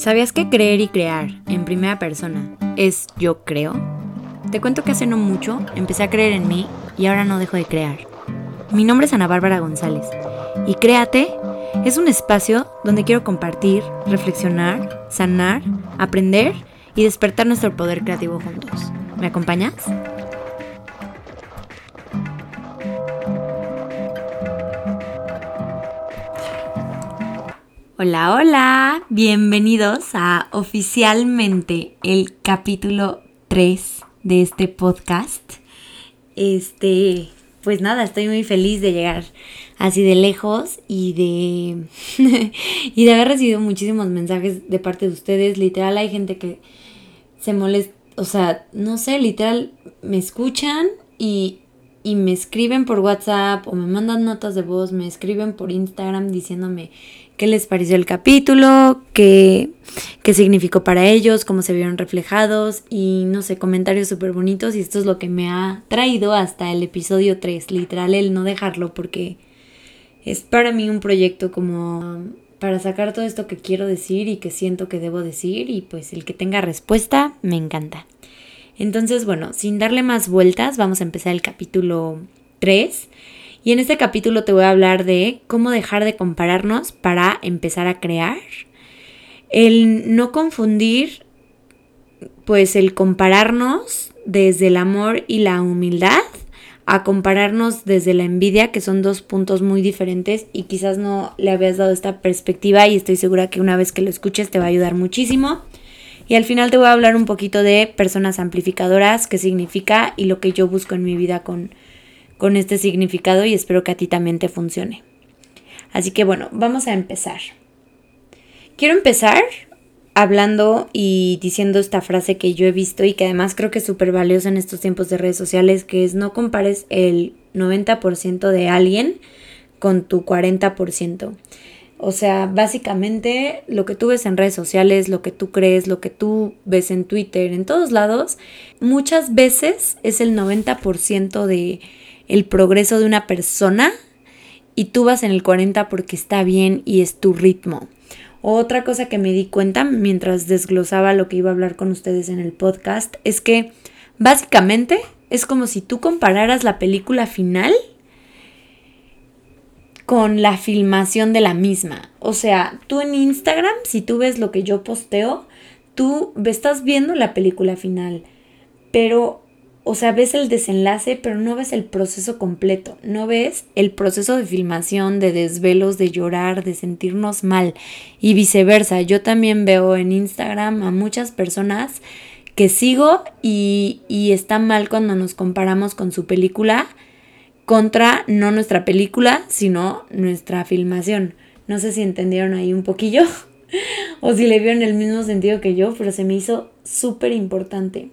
¿Sabías que creer y crear en primera persona es yo creo? Te cuento que hace no mucho empecé a creer en mí y ahora no dejo de crear. Mi nombre es Ana Bárbara González y Créate es un espacio donde quiero compartir, reflexionar, sanar, aprender y despertar nuestro poder creativo juntos. ¿Me acompañas? Hola, hola, bienvenidos a oficialmente el capítulo 3 de este podcast. Este, pues nada, estoy muy feliz de llegar así de lejos y de y de haber recibido muchísimos mensajes de parte de ustedes. Literal hay gente que se molesta, o sea, no sé, literal me escuchan y, y me escriben por WhatsApp o me mandan notas de voz, me escriben por Instagram diciéndome qué les pareció el capítulo, qué, qué significó para ellos, cómo se vieron reflejados y no sé, comentarios súper bonitos y esto es lo que me ha traído hasta el episodio 3, literal el no dejarlo porque es para mí un proyecto como para sacar todo esto que quiero decir y que siento que debo decir y pues el que tenga respuesta me encanta. Entonces, bueno, sin darle más vueltas, vamos a empezar el capítulo 3 y en este capítulo te voy a hablar de cómo dejar de compararnos para empezar a crear. El no confundir, pues el compararnos desde el amor y la humildad a compararnos desde la envidia, que son dos puntos muy diferentes y quizás no le habías dado esta perspectiva y estoy segura que una vez que lo escuches te va a ayudar muchísimo. Y al final te voy a hablar un poquito de personas amplificadoras, qué significa y lo que yo busco en mi vida con, con este significado y espero que a ti también te funcione. Así que bueno, vamos a empezar. Quiero empezar hablando y diciendo esta frase que yo he visto y que además creo que es súper valiosa en estos tiempos de redes sociales, que es no compares el 90% de alguien con tu 40%. O sea, básicamente lo que tú ves en redes sociales, lo que tú crees, lo que tú ves en Twitter, en todos lados, muchas veces es el 90% de el progreso de una persona y tú vas en el 40 porque está bien y es tu ritmo. Otra cosa que me di cuenta mientras desglosaba lo que iba a hablar con ustedes en el podcast es que básicamente es como si tú compararas la película final con la filmación de la misma. O sea, tú en Instagram, si tú ves lo que yo posteo, tú estás viendo la película final, pero o sea, ves el desenlace, pero no ves el proceso completo, no ves el proceso de filmación, de desvelos, de llorar, de sentirnos mal y viceversa. Yo también veo en Instagram a muchas personas que sigo y, y está mal cuando nos comparamos con su película contra no nuestra película, sino nuestra filmación. No sé si entendieron ahí un poquillo o si le vieron el mismo sentido que yo, pero se me hizo súper importante.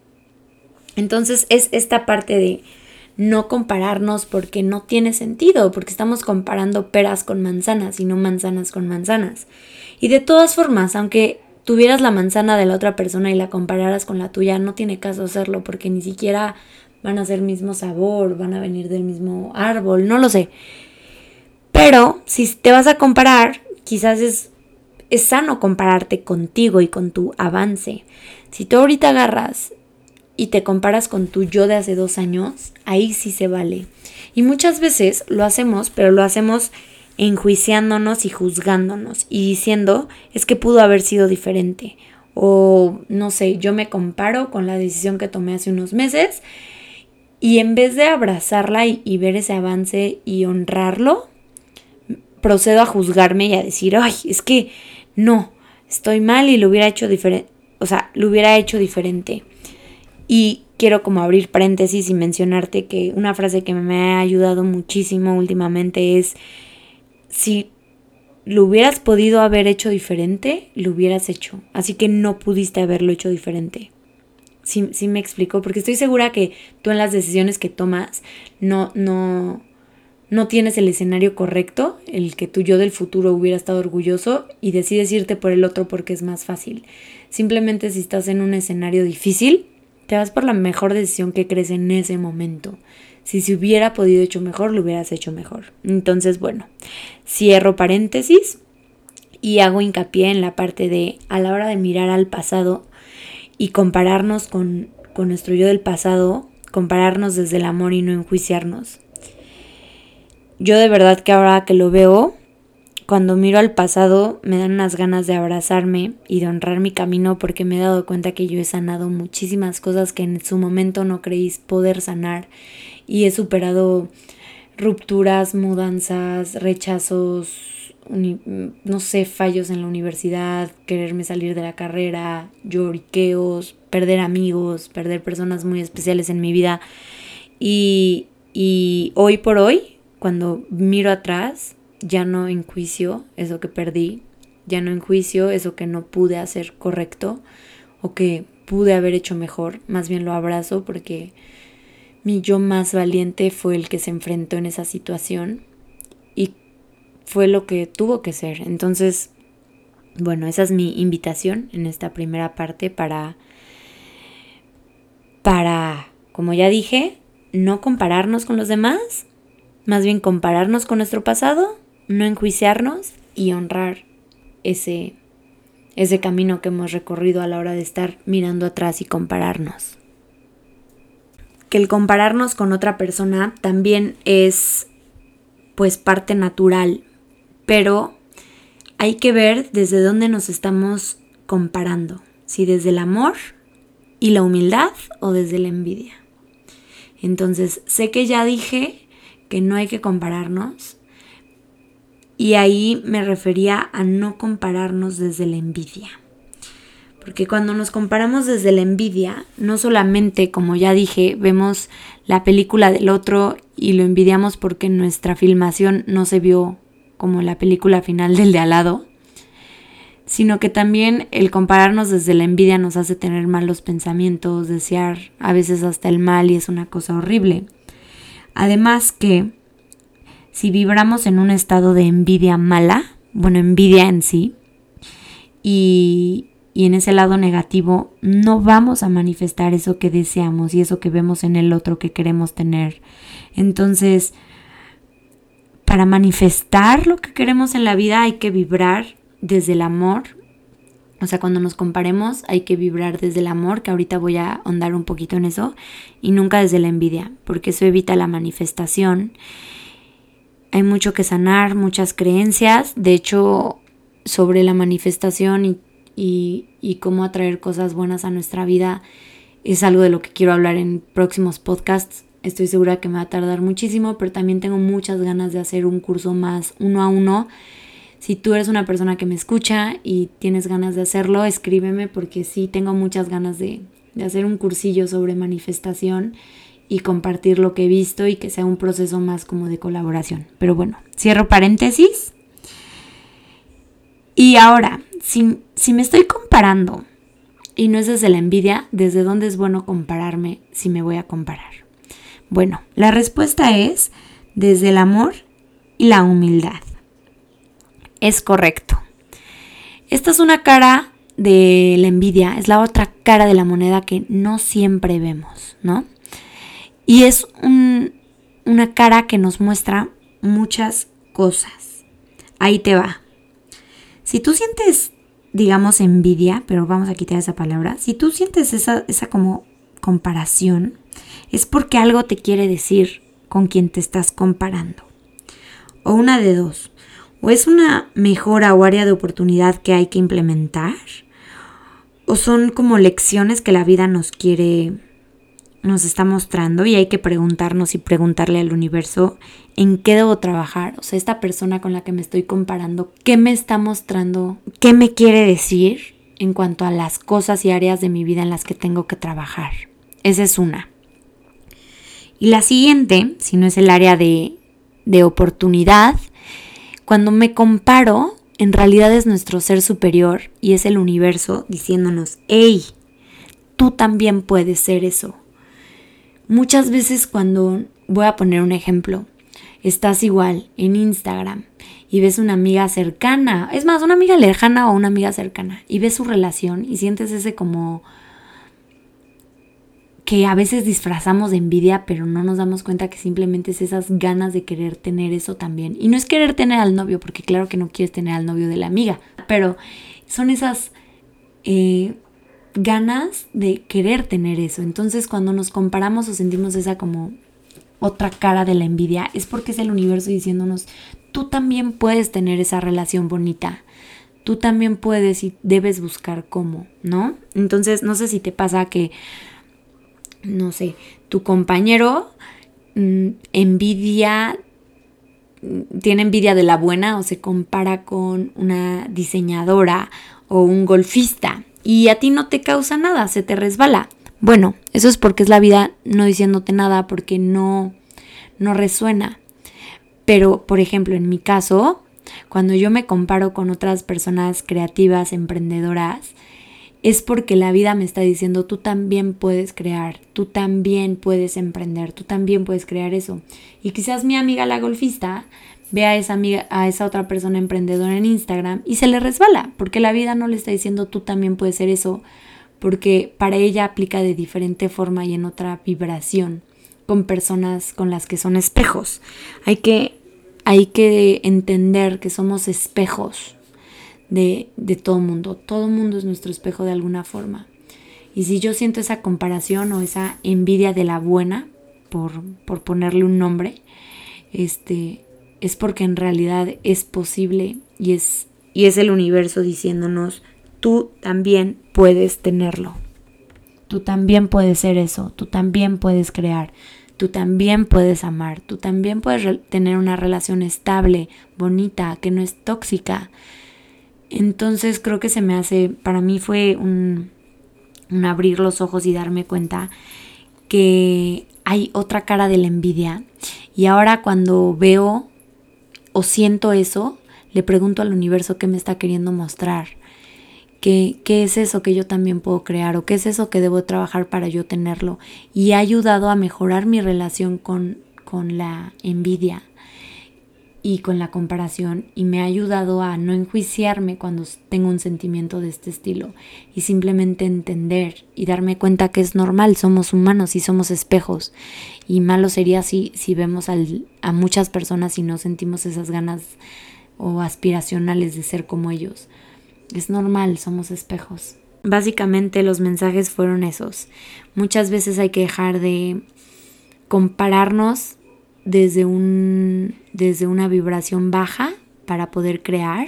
Entonces es esta parte de no compararnos porque no tiene sentido, porque estamos comparando peras con manzanas y no manzanas con manzanas. Y de todas formas, aunque tuvieras la manzana de la otra persona y la compararas con la tuya, no tiene caso hacerlo porque ni siquiera van a ser mismo sabor, van a venir del mismo árbol, no lo sé. Pero si te vas a comparar, quizás es, es sano compararte contigo y con tu avance. Si tú ahorita agarras y te comparas con tu yo de hace dos años, ahí sí se vale. Y muchas veces lo hacemos, pero lo hacemos enjuiciándonos y juzgándonos y diciendo es que pudo haber sido diferente. O no sé, yo me comparo con la decisión que tomé hace unos meses y en vez de abrazarla y, ver ese avance y honrarlo, procedo a juzgarme y a decir, ay, es que no, estoy mal y lo hubiera hecho diferente. O sea, lo hubiera hecho diferente. Y quiero como abrir paréntesis y mencionarte que una frase que me ha ayudado muchísimo últimamente es, si lo hubieras podido haber hecho diferente, lo hubieras hecho. Así que no pudiste haberlo hecho diferente. Sí, me explico, porque estoy segura que tú en las decisiones que tomas no, no, no tienes el escenario correcto, el que tú yo del futuro hubiera estado orgulloso y decides irte por el otro porque es más fácil. Simplemente si estás en un escenario difícil, te vas por la mejor decisión que crees en ese momento. Si se hubiera podido hecho mejor, lo hubieras hecho mejor. Entonces, bueno, cierro paréntesis Y hago hincapié en la parte de a la hora de mirar al pasado y compararnos con, con nuestro yo del pasado, compararnos desde el amor y no enjuiciarnos. Yo de verdad que ahora que lo veo, cuando miro al pasado me dan unas ganas de abrazarme y de honrar mi camino porque me he dado cuenta que yo he sanado muchísimas cosas que en su momento no creí poder sanar y he superado rupturas, mudanzas, rechazos, no sé, fallos en la universidad, quererme salir de la carrera, lloriqueos, perder amigos, perder personas muy especiales en mi vida. Y, y hoy por hoy, cuando miro atrás, ya no enjuicio eso que perdí, ya no enjuicio eso que no pude hacer correcto o que pude haber hecho mejor, más bien lo abrazo porque mi yo más valiente fue el que se enfrentó en esa situación y fue lo que tuvo que ser. Entonces, bueno, esa es mi invitación en esta primera parte para para como ya dije, no compararnos con los demás, más bien compararnos con nuestro pasado no enjuiciarnos y honrar ese, ese camino que hemos recorrido a la hora de estar mirando atrás y compararnos. Que el compararnos con otra persona también es pues parte natural, pero hay que ver desde dónde nos estamos comparando, si desde el amor y la humildad o desde la envidia. Entonces, sé que ya dije que no hay que compararnos, y ahí me refería a no compararnos desde la envidia. Porque cuando nos comparamos desde la envidia, no solamente, como ya dije, vemos la película del otro y lo envidiamos porque nuestra filmación no se vio como la película final del de al lado, sino que también el compararnos desde la envidia nos hace tener malos pensamientos, desear a veces hasta el mal y es una cosa horrible. Además que si vibramos en un estado de envidia mala, bueno, envidia en sí, y, en ese lado negativo no vamos a manifestar eso que deseamos y eso que vemos en el otro que queremos tener. Entonces, para manifestar lo que queremos en la vida hay que vibrar desde el amor. O sea, cuando nos comparemos hay que vibrar desde el amor, que ahorita voy a ahondar un poquito en eso, y nunca desde la envidia, porque eso evita la manifestación hay mucho que sanar, muchas creencias. De hecho, sobre la manifestación y, cómo atraer cosas buenas a nuestra vida es algo de lo que quiero hablar en próximos podcasts. Estoy segura que me va a tardar muchísimo, pero también tengo muchas ganas de hacer un curso más uno a uno. Si tú eres una persona que me escucha y tienes ganas de hacerlo, escríbeme porque sí tengo muchas ganas de, hacer un cursillo sobre manifestación y compartir lo que he visto y que sea un proceso más como de colaboración. Pero bueno, cierro paréntesis. Y ahora, si, si me estoy comparando y no es desde la envidia, ¿desde dónde es bueno compararme si me voy a comparar? Bueno, la respuesta es desde el amor y la humildad. Es correcto. Esta es una cara de la envidia, es la otra cara de la moneda que no siempre vemos, ¿no? Y es una cara que nos muestra muchas cosas. Ahí te va. Si tú sientes, digamos, envidia, pero vamos a quitar esa palabra, si tú sientes esa, esa como comparación, es porque algo te quiere decir con quien te estás comparando. O una de dos. O es una mejora o área de oportunidad que hay que implementar. O son como lecciones que la vida nos quiere nos está mostrando y hay que preguntarnos y preguntarle al universo en qué debo trabajar. O sea, esta persona con la que me estoy comparando, ¿qué me está mostrando? ¿Qué me quiere decir en cuanto a las cosas y áreas de mi vida en las que tengo que trabajar? Esa es una. Y la siguiente, si no es el área de, de oportunidad, cuando me comparo, en realidad es nuestro ser superior y es el universo diciéndonos, hey, tú también puedes ser eso Muchas veces cuando, voy a poner un ejemplo, estás igual en Instagram y ves una amiga cercana, es más, una amiga lejana o una amiga cercana, y ves su relación y sientes ese como que a veces disfrazamos de envidia, pero no nos damos cuenta que simplemente es esas ganas de querer tener eso también. Y no es querer tener al novio, porque claro que no quieres tener al novio de la amiga, pero son esas eh, ganas de querer tener eso. Entonces cuando nos comparamos o sentimos esa como otra cara de la envidia, es porque es el universo diciéndonos, tú también puedes tener esa relación bonita. Tú también puedes y debes buscar cómo, ¿no? Entonces, no sé si te pasa que no sé, tu compañero mm, envidia, mm, tiene envidia de la buena o se compara con una diseñadora o un golfista y a ti no te causa nada, se te resbala. Bueno, eso es porque es la vida no diciéndote nada porque no no resuena. Pero, por ejemplo, en mi caso, cuando yo me comparo con otras personas creativas, emprendedoras, es porque la vida me está diciendo, tú también puedes crear, tú también puedes emprender, tú también puedes crear eso. Y quizás mi amiga la golfista ve a esa, amiga, a esa otra persona emprendedora en Instagram y se le resbala, porque la vida no le está diciendo, tú también puedes ser eso, porque para ella aplica de diferente forma y en otra vibración con personas con las que son espejos. Hay que, hay que entender que somos espejos de, de todo mundo. Todo mundo es nuestro espejo de alguna forma. Y si yo siento esa comparación o esa envidia de la buena, por, por ponerle un nombre, este, es porque en realidad es posible y es, y es el universo diciéndonos, tú también puedes tenerlo. Tú también puedes ser eso, tú también puedes crear, tú también puedes amar, tú también puedes tener una relación estable, bonita, que no es tóxica, entonces creo que se me hace, para mí fue un, abrir los ojos y darme cuenta que hay otra cara de la envidia. Y ahora cuando veo o siento eso, le pregunto al universo qué me está queriendo mostrar. ¿Qué, ¿Qué, es eso que yo también puedo crear? ¿O qué es eso que debo trabajar para yo tenerlo? Y ha ayudado a mejorar mi relación con, con la envidia y con la comparación y me ha ayudado a no enjuiciarme cuando tengo un sentimiento de este estilo y simplemente entender y darme cuenta que es normal, somos humanos y somos espejos y malo sería si, si vemos a muchas personas y no sentimos esas ganas o aspiracionales de ser como ellos. Es normal, somos espejos. Básicamente los mensajes fueron esos. Muchas veces hay que dejar de compararnos desde, un, desde una vibración baja para poder crear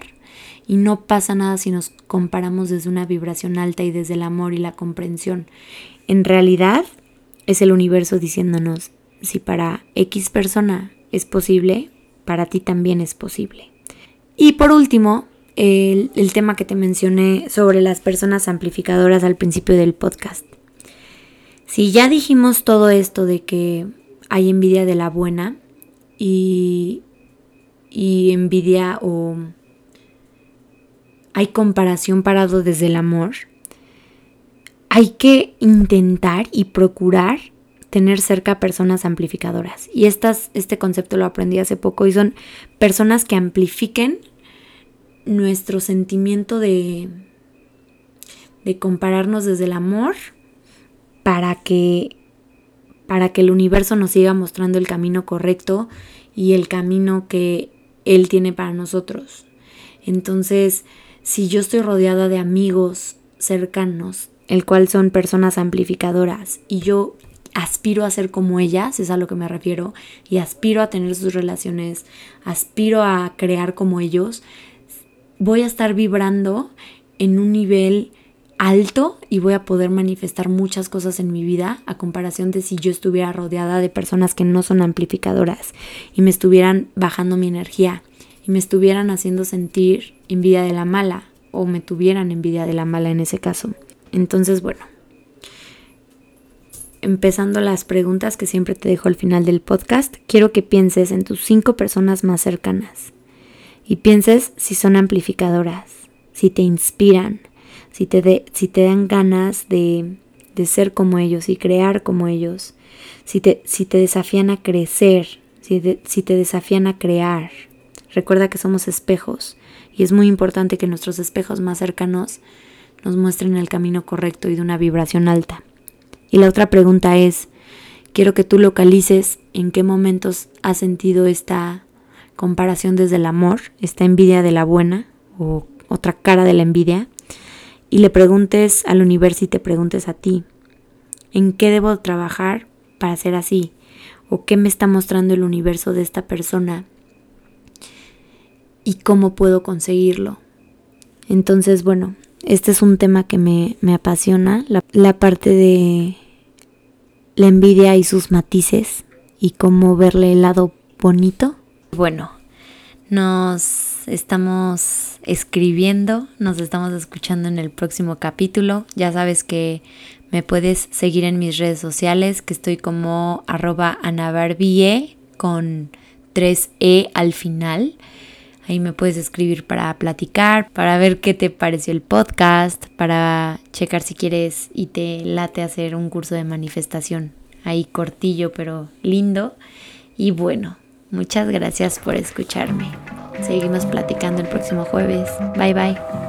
y no pasa nada si nos comparamos desde una vibración alta y desde el amor y la comprensión. En realidad es el universo diciéndonos, si para X persona es posible, para ti también es posible. Y por último, el, el tema que te mencioné sobre las personas amplificadoras al principio del podcast. Si ya dijimos todo esto de que hay envidia de la buena y, y envidia o hay comparación parado desde el amor, hay que intentar y procurar tener cerca personas amplificadoras. Y estas, este concepto lo aprendí hace poco y son personas que amplifiquen nuestro sentimiento de, de compararnos desde el amor para que para que el universo nos siga mostrando el camino correcto y el camino que Él tiene para nosotros. Entonces, si yo estoy rodeada de amigos cercanos, el cual son personas amplificadoras, y yo aspiro a ser como ellas, es a lo que me refiero, y aspiro a tener sus relaciones, aspiro a crear como ellos, voy a estar vibrando en un nivel alto y voy a poder manifestar muchas cosas en mi vida a comparación de si yo estuviera rodeada de personas que no son amplificadoras y me estuvieran bajando mi energía y me estuvieran haciendo sentir envidia de la mala o me tuvieran envidia de la mala en ese caso. Entonces, bueno, empezando las preguntas que siempre te dejo al final del podcast, quiero que pienses en tus cinco personas más cercanas y pienses si son amplificadoras, si te inspiran, si te, si te dan ganas de, de, ser como ellos y crear como ellos, si te, si te desafían a crecer, si, si te desafían a crear. Recuerda que somos espejos y es muy importante que nuestros espejos más cercanos nos muestren el camino correcto y de una vibración alta. Y la otra pregunta es, quiero que tú localices en qué momentos has sentido esta comparación desde el amor, esta envidia de la buena o otra cara de la envidia, y le preguntes al universo y te preguntes a ti, ¿en qué debo trabajar para ser así? ¿O qué me está mostrando el universo de esta persona? ¿Y cómo puedo conseguirlo? Entonces, bueno, este es un tema que me, apasiona, la, la parte de la envidia y sus matices y cómo verle el lado bonito. Bueno, nos estamos escribiendo, nos estamos escuchando en el próximo capítulo. Ya sabes que me puedes seguir en mis redes sociales, que estoy como arroba anabarbie con 3E al final. Ahí me puedes escribir para platicar, para ver qué te pareció el podcast, para checar si quieres y te late hacer un curso de manifestación. Ahí cortillo pero lindo. Y bueno, muchas gracias por escucharme. Seguimos platicando el próximo jueves. Bye bye.